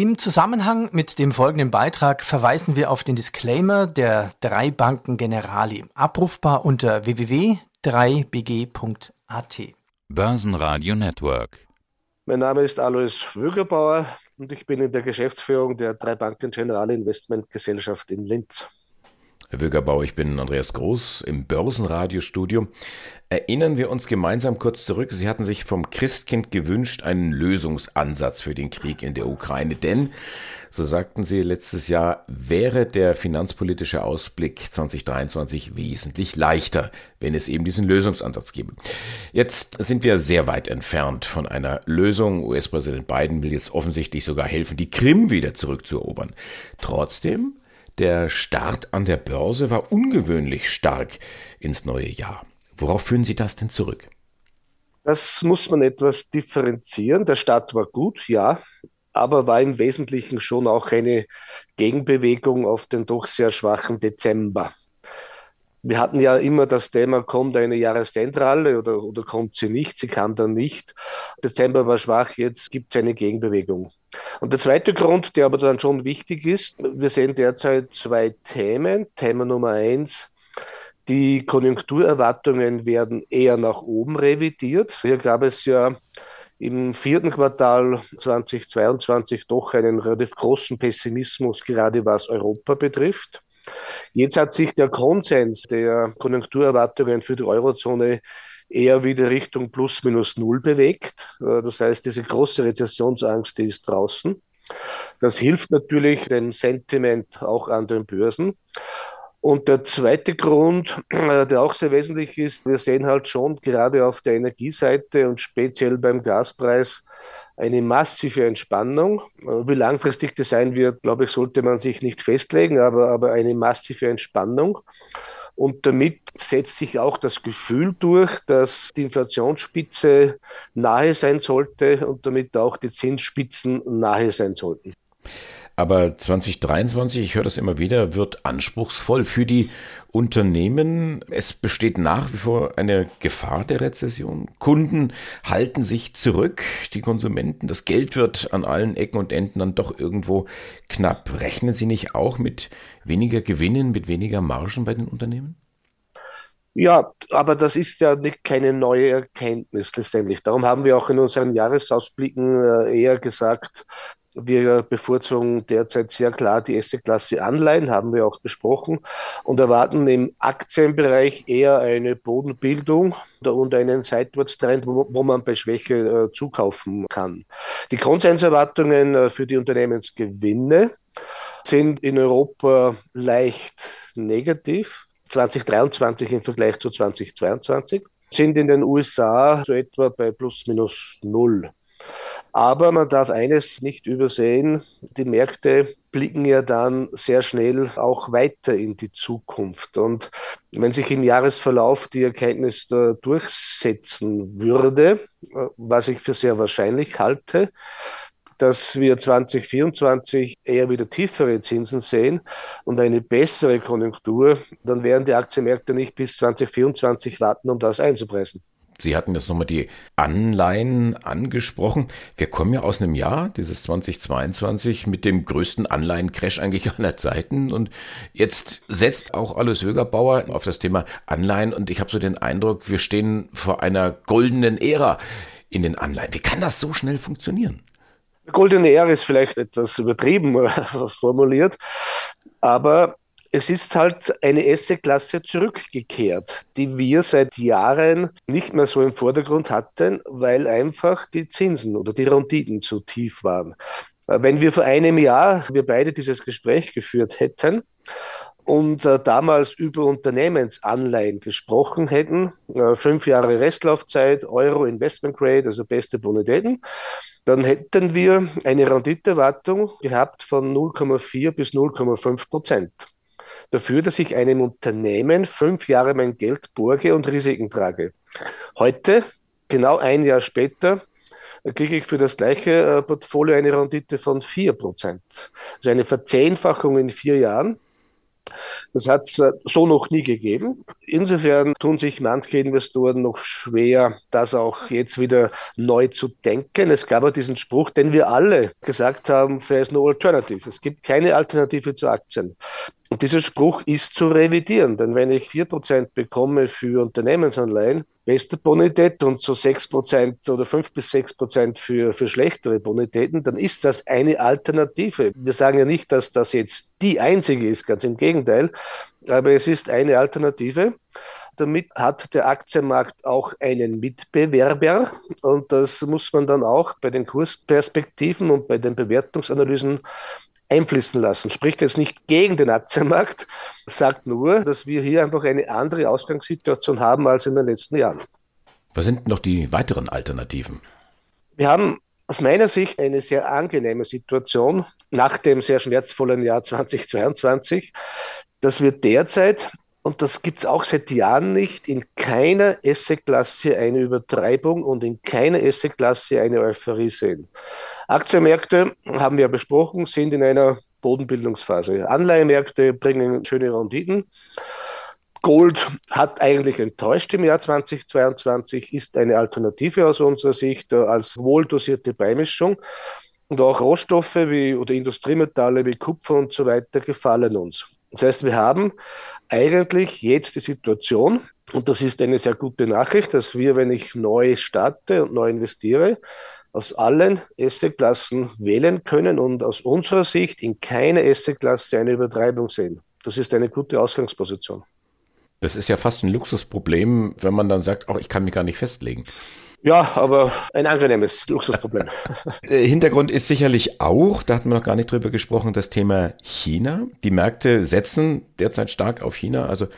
Im Zusammenhang mit dem folgenden Beitrag verweisen wir auf den Disclaimer der drei Banken Generali, abrufbar unter www.3bg.at. Börsenradio Network. Mein Name ist Alois Wögerbauer und ich bin in der Geschäftsführung der drei Banken Generali Investment Gesellschaft in Linz. Herr Wögerbauer, ich bin Andreas Groß im Börsenradiostudio. Erinnern wir uns gemeinsam kurz zurück. Sie hatten sich vom Christkind gewünscht einen Lösungsansatz für den Krieg in der Ukraine. Denn, so sagten Sie letztes Jahr, wäre der finanzpolitische Ausblick 2023 wesentlich leichter, wenn es eben diesen Lösungsansatz gäbe. Jetzt sind wir sehr weit entfernt von einer Lösung. US-Präsident Biden will jetzt offensichtlich sogar helfen, die Krim wieder zurückzuerobern. Trotzdem der Start an der Börse war ungewöhnlich stark ins neue Jahr. Worauf führen Sie das denn zurück? Das muss man etwas differenzieren. Der Start war gut, ja, aber war im Wesentlichen schon auch eine Gegenbewegung auf den doch sehr schwachen Dezember. Wir hatten ja immer das Thema, kommt eine Jahreszentrale oder, oder kommt sie nicht? Sie kann dann nicht. Dezember war schwach, jetzt gibt es eine Gegenbewegung. Und der zweite Grund, der aber dann schon wichtig ist, wir sehen derzeit zwei Themen. Thema Nummer eins, die Konjunkturerwartungen werden eher nach oben revidiert. Hier gab es ja im vierten Quartal 2022 doch einen relativ großen Pessimismus, gerade was Europa betrifft. Jetzt hat sich der Konsens der Konjunkturerwartungen für die Eurozone eher wieder Richtung plus minus null bewegt. Äh, das heißt, diese große Rezessionsangst, die ist draußen. Das hilft natürlich dem Sentiment auch an den Börsen. Und der zweite Grund, äh, der auch sehr wesentlich ist, wir sehen halt schon gerade auf der Energieseite und speziell beim Gaspreis eine massive Entspannung. Wie langfristig das sein wird, glaube ich, sollte man sich nicht festlegen, aber, aber eine massive Entspannung. Und damit setzt sich auch das Gefühl durch, dass die Inflationsspitze nahe sein sollte und damit auch die Zinsspitzen nahe sein sollten. Aber 2023, ich höre das immer wieder, wird anspruchsvoll für die Unternehmen. Es besteht nach wie vor eine Gefahr der Rezession. Kunden halten sich zurück, die Konsumenten, das Geld wird an allen Ecken und Enden dann doch irgendwo knapp. Rechnen Sie nicht auch mit weniger Gewinnen, mit weniger Margen bei den Unternehmen? Ja, aber das ist ja nicht keine neue Erkenntnis letztendlich. Darum haben wir auch in unseren Jahresausblicken äh, eher gesagt, wir bevorzugen derzeit sehr klar die erste Klasse Anleihen, haben wir auch besprochen, und erwarten im Aktienbereich eher eine Bodenbildung und einen Seitwärtstrend, wo man bei Schwäche äh, zukaufen kann. Die Konsenserwartungen äh, für die Unternehmensgewinne sind in Europa leicht negativ, 2023 im Vergleich zu 2022, sind in den USA so etwa bei plus minus null. Aber man darf eines nicht übersehen, die Märkte blicken ja dann sehr schnell auch weiter in die Zukunft. Und wenn sich im Jahresverlauf die Erkenntnis durchsetzen würde, was ich für sehr wahrscheinlich halte, dass wir 2024 eher wieder tiefere Zinsen sehen und eine bessere Konjunktur, dann werden die Aktienmärkte nicht bis 2024 warten, um das einzupreisen. Sie hatten jetzt nochmal die Anleihen angesprochen. Wir kommen ja aus einem Jahr, dieses 2022, mit dem größten Anleihencrash eigentlich aller Zeiten. Und jetzt setzt auch alles Högerbauer auf das Thema Anleihen. Und ich habe so den Eindruck, wir stehen vor einer goldenen Ära in den Anleihen. Wie kann das so schnell funktionieren? Goldene Ära ist vielleicht etwas übertrieben formuliert, aber es ist halt eine Asset-Klasse zurückgekehrt, die wir seit Jahren nicht mehr so im Vordergrund hatten, weil einfach die Zinsen oder die Renditen zu tief waren. Wenn wir vor einem Jahr, wir beide dieses Gespräch geführt hätten, und äh, damals über Unternehmensanleihen gesprochen hätten, äh, fünf Jahre Restlaufzeit, Euro Investment Grade, also beste Bonitäten, dann hätten wir eine Renditeerwartung gehabt von 0,4 bis 0,5 Prozent dafür, dass ich einem Unternehmen fünf Jahre mein Geld borge und Risiken trage. Heute, genau ein Jahr später, kriege ich für das gleiche äh, Portfolio eine Rendite von vier Prozent. Also eine Verzehnfachung in vier Jahren. Das hat es äh, so noch nie gegeben. Insofern tun sich manche Investoren noch schwer, das auch jetzt wieder neu zu denken. Es gab ja diesen Spruch, den wir alle gesagt haben, there is no alternative. Es gibt keine Alternative zu Aktien. Und dieser Spruch ist zu revidieren, denn wenn ich vier Prozent bekomme für Unternehmensanleihen, beste Bonität und so sechs Prozent oder fünf bis sechs Prozent für, für schlechtere Bonitäten, dann ist das eine Alternative. Wir sagen ja nicht, dass das jetzt die einzige ist, ganz im Gegenteil, aber es ist eine Alternative. Damit hat der Aktienmarkt auch einen Mitbewerber und das muss man dann auch bei den Kursperspektiven und bei den Bewertungsanalysen einfließen lassen. Spricht jetzt nicht gegen den Aktienmarkt, sagt nur, dass wir hier einfach eine andere Ausgangssituation haben als in den letzten Jahren. Was sind noch die weiteren Alternativen? Wir haben aus meiner Sicht eine sehr angenehme Situation nach dem sehr schmerzvollen Jahr 2022, dass wir derzeit und das gibt es auch seit Jahren nicht, in keiner Assetklasse eine Übertreibung und in keiner Assetklasse eine Euphorie sehen. Aktienmärkte, haben wir besprochen, sind in einer Bodenbildungsphase. Anleihemärkte bringen schöne Renditen. Gold hat eigentlich enttäuscht im Jahr 2022, ist eine Alternative aus unserer Sicht als wohldosierte Beimischung. Und auch Rohstoffe wie, oder Industriemetalle wie Kupfer und so weiter gefallen uns. Das heißt, wir haben eigentlich jetzt die Situation, und das ist eine sehr gute Nachricht, dass wir, wenn ich neu starte und neu investiere, aus allen Assetklassen wählen können und aus unserer Sicht in keiner Assetklasse eine Übertreibung sehen. Das ist eine gute Ausgangsposition. Das ist ja fast ein Luxusproblem, wenn man dann sagt, auch ich kann mich gar nicht festlegen. Ja, aber ein angenehmes Luxusproblem. Äh, Hintergrund ist sicherlich auch, da hatten wir noch gar nicht drüber gesprochen, das Thema China. Die Märkte setzen derzeit stark auf China. Also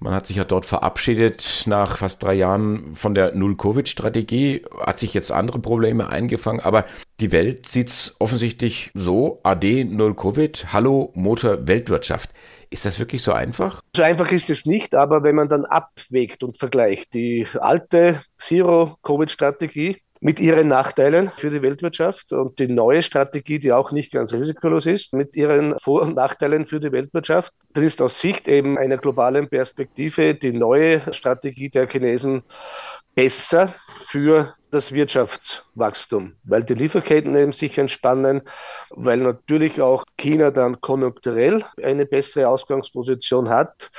man hat sich ja dort verabschiedet nach fast drei Jahren von der Null-Covid-Strategie, hat sich jetzt andere Probleme eingefangen, aber die Welt sieht's offensichtlich so, AD Null-Covid, Hallo Motor Weltwirtschaft. Ist das wirklich so einfach? So einfach ist es nicht, aber wenn man dann abwägt und vergleicht, die alte Zero-Covid-Strategie mit ihren Nachteilen für die Weltwirtschaft und die neue Strategie, die auch nicht ganz risikolos ist, mit ihren Vor- und Nachteilen für die Weltwirtschaft, dann ist aus Sicht eben einer globalen Perspektive die neue Strategie der Chinesen besser für das Wirtschaftswachstum, weil die Lieferketten eben sich entspannen, weil natürlich auch China dann konjunkturell eine bessere Ausgangsposition hat.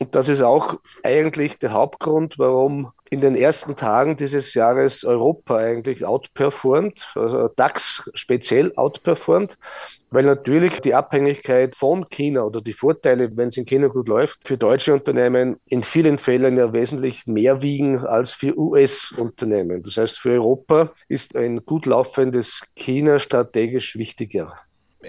Und das ist auch eigentlich der Hauptgrund, warum in den ersten Tagen dieses Jahres Europa eigentlich outperformt, also DAX speziell outperformt, weil natürlich die Abhängigkeit von China oder die Vorteile, wenn es in China gut läuft, für deutsche Unternehmen in vielen Fällen ja wesentlich mehr wiegen als für US-Unternehmen. Das heißt, für Europa ist ein gut laufendes China strategisch wichtiger.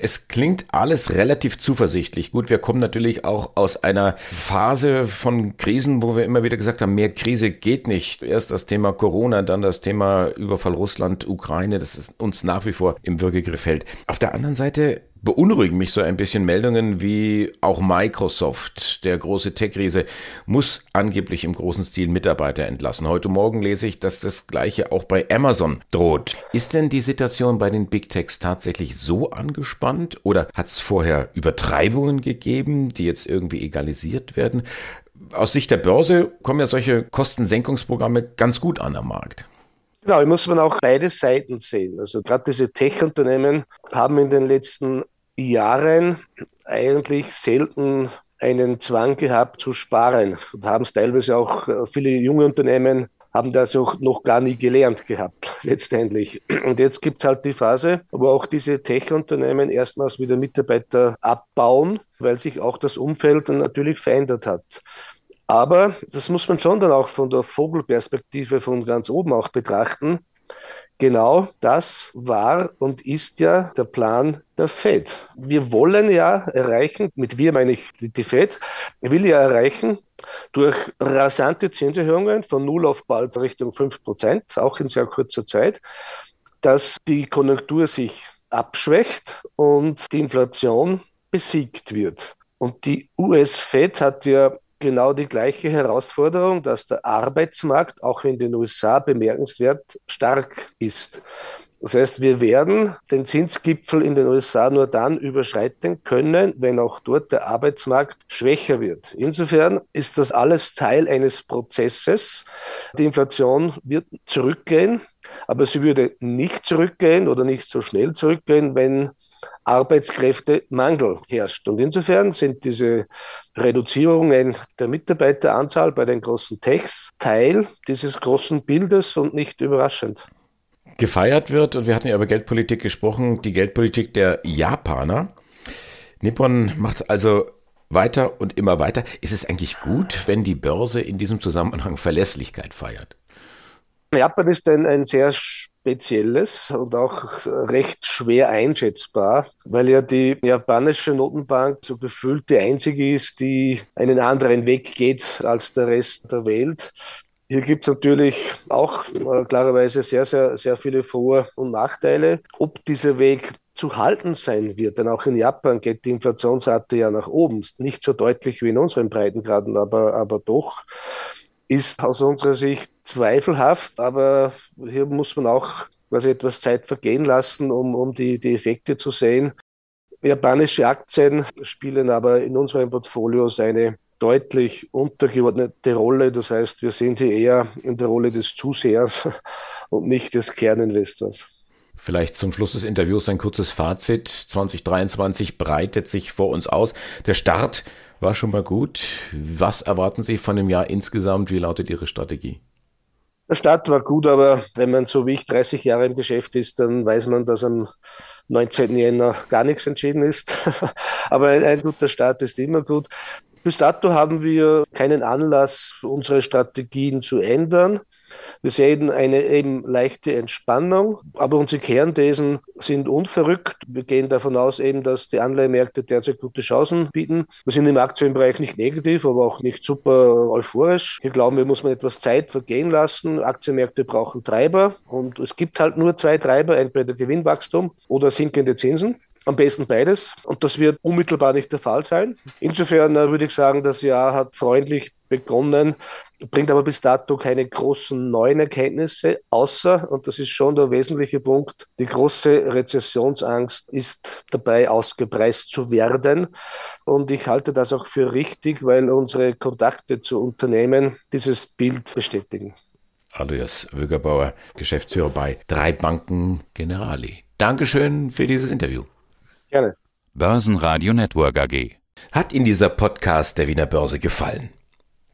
Es klingt alles relativ zuversichtlich. Gut, wir kommen natürlich auch aus einer Phase von Krisen, wo wir immer wieder gesagt haben, mehr Krise geht nicht. Erst das Thema Corona, dann das Thema Überfall Russland, Ukraine, das ist uns nach wie vor im Würgegriff hält. Auf der anderen Seite beunruhigen mich so ein bisschen Meldungen wie auch Microsoft, der große Tech-Riese, muss angeblich im großen Stil Mitarbeiter entlassen. Heute Morgen lese ich, dass das Gleiche auch bei Amazon droht. Ist denn die Situation bei den Big Techs tatsächlich so angespannt oder hat es vorher Übertreibungen gegeben, die jetzt irgendwie egalisiert werden? Aus Sicht der Börse kommen ja solche Kostensenkungsprogramme ganz gut an am Markt. Genau, muss man auch beide Seiten sehen. Also gerade diese Tech-Unternehmen haben in den letzten Jahren eigentlich selten einen Zwang gehabt zu sparen und haben es teilweise auch äh, viele junge Unternehmen haben das auch noch gar nie gelernt gehabt, letztendlich. Und jetzt gibt es halt die Phase, wo auch diese Tech-Unternehmen erstmals wieder Mitarbeiter abbauen, weil sich auch das Umfeld natürlich verändert hat. Aber das muss man schon dann auch von der Vogelperspektive von ganz oben auch betrachten. Genau das war und ist ja der Plan der Fed. Wir wollen ja erreichen, mit wir meine ich die Fed, will ja erreichen, durch rasante Zinserhöhungen von 0 auf bald Richtung 5 Prozent, auch in sehr kurzer Zeit, dass die Konjunktur sich abschwächt und die Inflation besiegt wird. Und die US-Fed hat ja genau die gleiche Herausforderung, dass der Arbeitsmarkt auch in den USA bemerkenswert stark ist. Das heißt, wir werden den Zinsgipfel in den USA nur dann überschreiten können, wenn auch dort der Arbeitsmarkt schwächer wird. Insofern ist das alles Teil eines Prozesses. Die Inflation wird zurückgehen, aber sie würde nicht zurückgehen oder nicht so schnell zurückgehen, wenn Arbeitskräftemangel herrscht. Und insofern sind diese Reduzierungen der Mitarbeiteranzahl bei den großen Techs Teil dieses großen Bildes und nicht überraschend. Gefeiert wird, und wir hatten ja über Geldpolitik gesprochen, die Geldpolitik der Japaner. Nippon macht also weiter und immer weiter. Ist es eigentlich gut, wenn die Börse in diesem Zusammenhang Verlässlichkeit feiert? Japan ist ein, ein sehr spezielles und auch recht schwer einschätzbar, weil ja die japanische Notenbank so gefühlt die einzige ist, die einen anderen Weg geht als der Rest der Welt. Hier gibt es natürlich auch äh, klarerweise sehr, sehr, sehr viele Vor- und Nachteile. Ob dieser Weg zu halten sein wird, denn auch in Japan geht die Inflationsrate ja nach oben. Nicht so deutlich wie in unseren Breitengraden, aber, aber doch ist aus unserer Sicht zweifelhaft, aber hier muss man auch quasi etwas Zeit vergehen lassen, um, um die, die Effekte zu sehen. Japanische Aktien spielen aber in unseren Portfolios eine deutlich untergeordnete Rolle. Das heißt, wir sind hier eher in der Rolle des Zusehers und nicht des Kerninvestors. Vielleicht zum Schluss des Interviews ein kurzes Fazit. 2023 breitet sich vor uns aus. Der Start war schon mal gut. Was erwarten Sie von dem Jahr insgesamt? Wie lautet Ihre Strategie? Der Start war gut, aber wenn man so wie ich 30 Jahre im Geschäft ist, dann weiß man, dass am 19. Jänner gar nichts entschieden ist. aber ein guter Start ist immer gut. Bis dato haben wir keinen Anlass, unsere Strategien zu ändern. Wir sehen eine eben leichte Entspannung, aber unsere Kernthesen sind unverrückt. Wir gehen davon aus eben, dass die Anleihemärkte derzeit gute Chancen bieten. Wir sind im Aktienbereich nicht negativ, aber auch nicht super euphorisch. Wir glauben, wir muss man etwas Zeit vergehen lassen. Aktienmärkte brauchen Treiber und es gibt halt nur zwei Treiber, entweder Gewinnwachstum oder sinkende Zinsen. Am besten beides. Und das wird unmittelbar nicht der Fall sein. Insofern äh, würde ich sagen, das Jahr hat freundlich begonnen, bringt aber bis dato keine großen neuen Erkenntnisse, außer, und das ist schon der wesentliche Punkt, die große Rezessionsangst ist dabei ausgepreist zu werden. Und ich halte das auch für richtig, weil unsere Kontakte zu Unternehmen dieses Bild bestätigen. Alois Wögerbauer, Geschäftsführer bei drei Banken Generali. Dankeschön für dieses Interview. Gerne. Börsenradio Network AG. Hat Ihnen dieser Podcast der Wiener Börse gefallen?